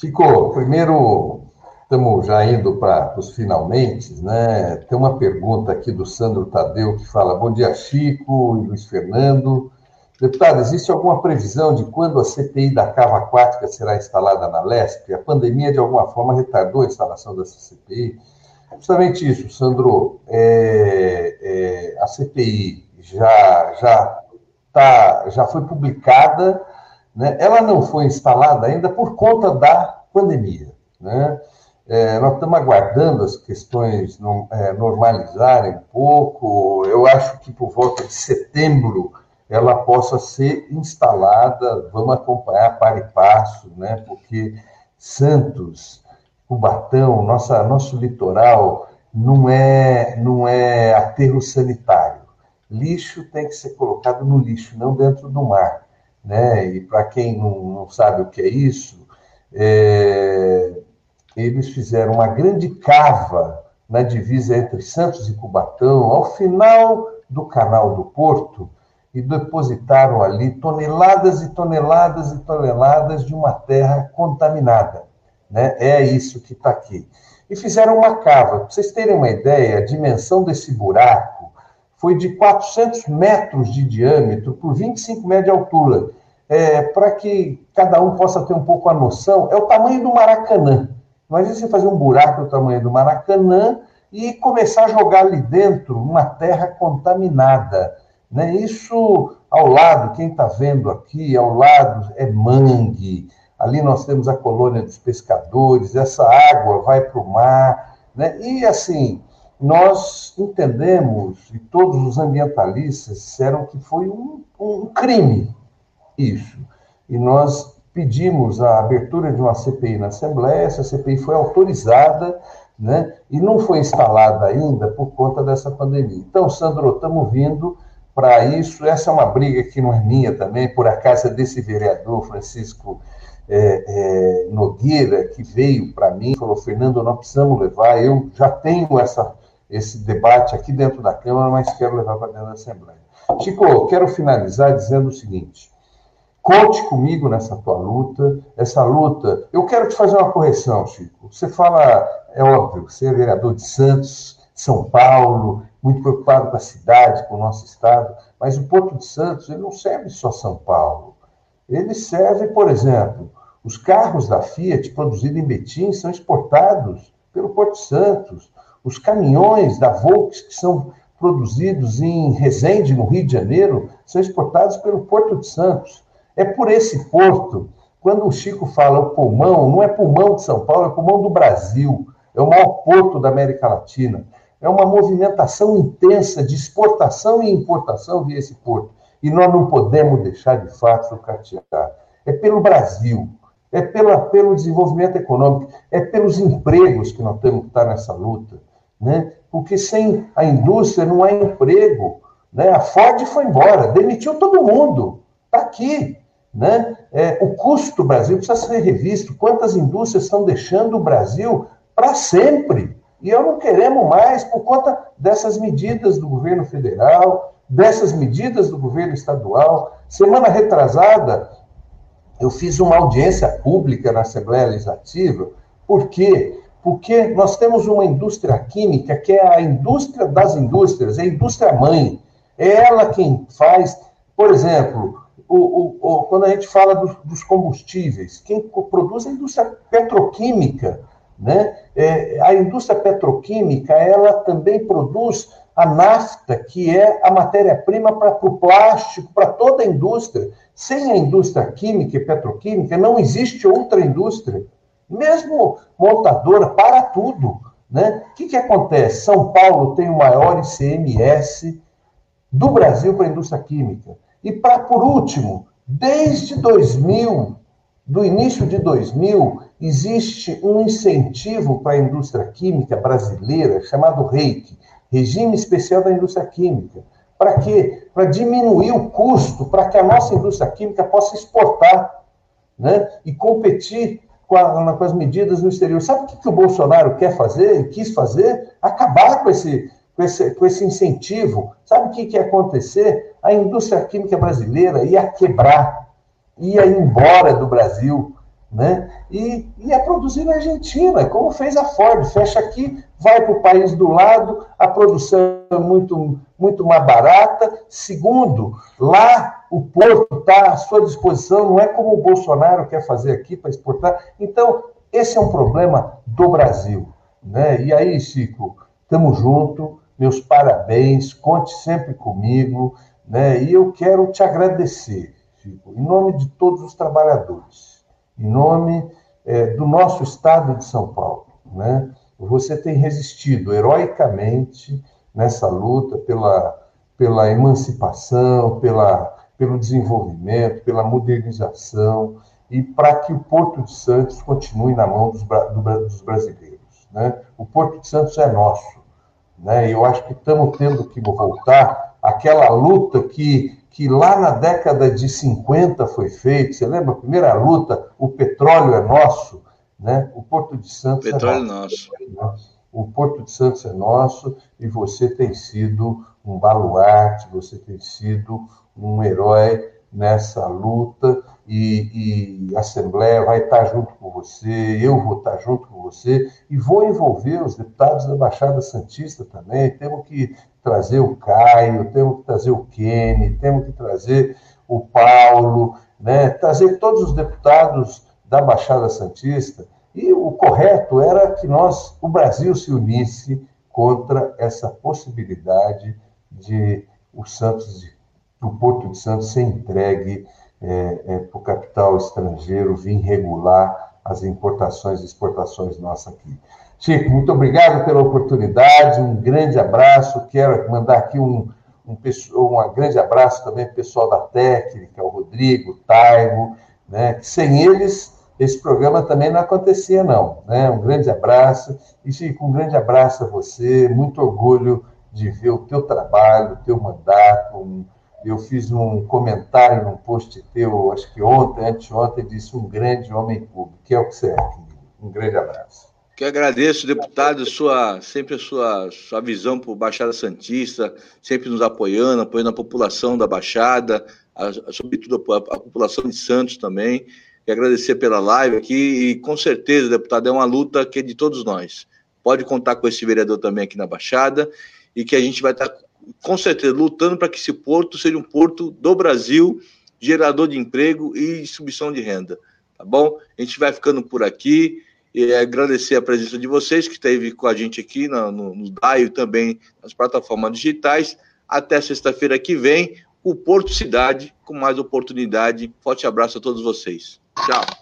Ficou. Primeiro, estamos já indo para os finalmente, né? Tem uma pergunta aqui do Sandro Tadeu que fala: Bom dia, Chico e Luiz Fernando. Deputado, existe alguma previsão de quando a CPI da cava aquática será instalada na LESP? A pandemia, de alguma forma, retardou a instalação dessa CPI? Justamente isso, Sandro. É, é, a CPI já, já, tá, já foi publicada, né? ela não foi instalada ainda por conta da pandemia. Né? É, nós estamos aguardando as questões no, é, normalizarem um pouco. Eu acho que por volta de setembro ela possa ser instalada. Vamos acompanhar para e passo, né? Porque Santos, Cubatão, nossa, nosso litoral não é não é aterro sanitário. Lixo tem que ser colocado no lixo, não dentro do mar, né? E para quem não, não sabe o que é isso, é, eles fizeram uma grande cava na divisa entre Santos e Cubatão, ao final do canal do Porto, e depositaram ali toneladas e toneladas e toneladas de uma terra contaminada. Né? É isso que está aqui. E fizeram uma cava. Para vocês terem uma ideia, a dimensão desse buraco foi de 400 metros de diâmetro por 25 metros de altura. É, Para que cada um possa ter um pouco a noção, é o tamanho do Maracanã. Imagina você fazer um buraco do tamanho do Maracanã e começar a jogar ali dentro uma terra contaminada. Né? Isso ao lado, quem está vendo aqui, ao lado é mangue, ali nós temos a colônia dos pescadores, essa água vai para o mar. Né? E assim, nós entendemos, e todos os ambientalistas disseram que foi um, um crime isso. E nós pedimos a abertura de uma CPI na Assembleia, essa CPI foi autorizada, né, e não foi instalada ainda por conta dessa pandemia. Então, Sandro, estamos vindo para isso. Essa é uma briga que não é minha também, por acaso é desse vereador, Francisco é, é, Nogueira, que veio para mim, falou, Fernando, nós precisamos levar, eu já tenho essa, esse debate aqui dentro da Câmara, mas quero levar para dentro da Assembleia. Chico, quero finalizar dizendo o seguinte, Conte comigo nessa tua luta. Essa luta. Eu quero te fazer uma correção, Chico. Você fala, é óbvio, você é vereador de Santos, São Paulo, muito preocupado com a cidade, com o nosso estado, mas o Porto de Santos ele não serve só São Paulo. Ele serve, por exemplo, os carros da Fiat produzidos em Betim são exportados pelo Porto de Santos. Os caminhões da Volks que são produzidos em Resende, no Rio de Janeiro, são exportados pelo Porto de Santos. É por esse porto, quando o Chico fala o pulmão, não é pulmão de São Paulo, é pulmão do Brasil, é o maior porto da América Latina. É uma movimentação intensa de exportação e importação via esse porto. E nós não podemos deixar de fato sucatear. É pelo Brasil, é pelo, pelo desenvolvimento econômico, é pelos empregos que nós temos que estar nessa luta né? porque sem a indústria não há emprego. Né? A Ford foi embora, demitiu todo mundo, está aqui. Né? É, o custo do Brasil precisa ser revisto. Quantas indústrias estão deixando o Brasil para sempre? E eu não queremos mais por conta dessas medidas do governo federal, dessas medidas do governo estadual. Semana retrasada, eu fiz uma audiência pública na Assembleia Legislativa, porque porque nós temos uma indústria química que é a indústria das indústrias, é a indústria mãe. É ela quem faz, por exemplo, o, o, o, quando a gente fala dos, dos, combustíveis, quem produz é a indústria petroquímica. Né? É, a indústria petroquímica ela também produz a nafta, que é a matéria-prima para o plástico, para toda a indústria. Sem a indústria química e petroquímica, não existe outra indústria mesmo montadora, para tudo. Né? O que, que acontece? São Paulo tem o maior ICMS do Brasil para a indústria química. E, para por último, desde 2000, do início de 2000, existe um incentivo para a indústria química brasileira chamado REIC, Regime Especial da Indústria Química. Para quê? Para diminuir o custo, para que a nossa indústria química possa exportar né? e competir com, a, com as medidas no exterior. Sabe o que, que o Bolsonaro quer fazer e quis fazer? Acabar com esse, com esse, com esse incentivo. Sabe o que, que ia acontecer? A indústria química brasileira ia quebrar, ia embora do Brasil né? E ia produzir na Argentina, como fez a Ford, fecha aqui, vai para o país do lado, a produção é muito, muito mais barata. Segundo, lá o porto está à sua disposição, não é como o Bolsonaro quer fazer aqui para exportar. Então, esse é um problema do Brasil. Né? E aí, Chico, estamos juntos, meus parabéns, conte sempre comigo, né? e eu quero te agradecer, Chico, em nome de todos os trabalhadores em nome é, do nosso estado de São Paulo. Né? Você tem resistido heroicamente nessa luta pela, pela emancipação, pela, pelo desenvolvimento, pela modernização e para que o Porto de Santos continue na mão dos, do, dos brasileiros. Né? O Porto de Santos é nosso. Né? E eu acho que estamos tendo que voltar àquela luta que que lá na década de 50 foi feito. Você lembra a primeira luta? O petróleo é nosso, né? O Porto de Santos é petróleo é nosso. nosso. O Porto de Santos é nosso e você tem sido um baluarte, você tem sido um herói nessa luta e, e, a Assembleia vai estar junto com você, eu vou estar junto com você e vou envolver os deputados da Baixada Santista também. Temos que trazer o Caio, temos que trazer o Kenny, temos que trazer o Paulo, né? trazer todos os deputados da Baixada Santista. E o correto era que nós, o Brasil, se unisse contra essa possibilidade de o Santos, o Porto de Santos ser entregue é, é, para o capital estrangeiro vir regular as importações e exportações nossas aqui. Chico, muito obrigado pela oportunidade, um grande abraço. Quero mandar aqui um, um, um grande abraço também para o pessoal da técnica, o Rodrigo, o Taigo, né? que sem eles esse programa também não acontecia, não. Né? Um grande abraço. E, Chico, um grande abraço a você, muito orgulho de ver o teu trabalho, o teu mandato. Um, eu fiz um comentário num post teu, acho que ontem, anteontem, disse um grande homem público, que é o que você é, querido. Um grande abraço. Que agradeço, deputado, sua, sempre a sua, sua visão para o Baixada Santista, sempre nos apoiando, apoiando a população da Baixada, a, sobretudo a, a, população de Santos também. E agradecer pela live aqui, e com certeza, deputado, é uma luta que é de todos nós. pode contar com esse vereador também aqui na Baixada e que a gente vai estar, com certeza, lutando para que esse porto seja um porto do Brasil, gerador de emprego e distribuição de renda. Tá bom? A gente vai ficando por aqui. E agradecer a presença de vocês que esteve com a gente aqui no, no, no DAIO também nas plataformas digitais. Até sexta-feira que vem, o Porto Cidade com mais oportunidade. Forte abraço a todos vocês. Tchau.